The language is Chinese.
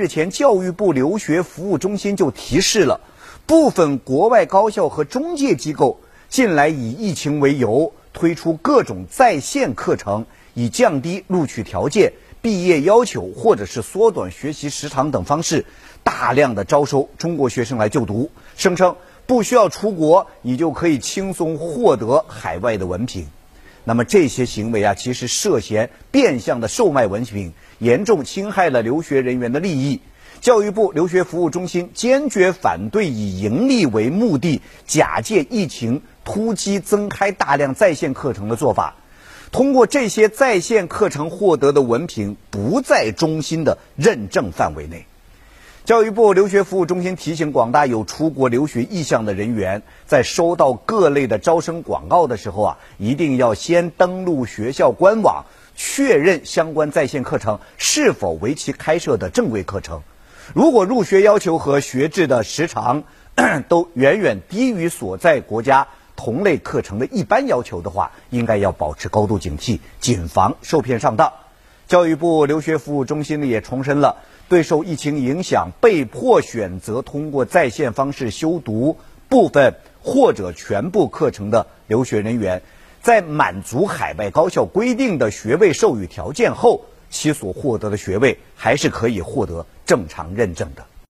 日前，教育部留学服务中心就提示了，部分国外高校和中介机构近来以疫情为由，推出各种在线课程，以降低录取条件、毕业要求或者是缩短学习时长等方式，大量的招收中国学生来就读，声称不需要出国，你就可以轻松获得海外的文凭。那么这些行为啊，其实涉嫌变相的售卖文凭，严重侵害了留学人员的利益。教育部留学服务中心坚决反对以盈利为目的，假借疫情突击增开大量在线课程的做法。通过这些在线课程获得的文凭，不在中心的认证范围内。教育部留学服务中心提醒广大有出国留学意向的人员，在收到各类的招生广告的时候啊，一定要先登录学校官网，确认相关在线课程是否为其开设的正规课程。如果入学要求和学制的时长 都远远低于所在国家同类课程的一般要求的话，应该要保持高度警惕，谨防受骗上当。教育部留学服务中心呢也重申了。对受疫情影响被迫选择通过在线方式修读部分或者全部课程的留学人员，在满足海外高校规定的学位授予条件后，其所获得的学位还是可以获得正常认证的。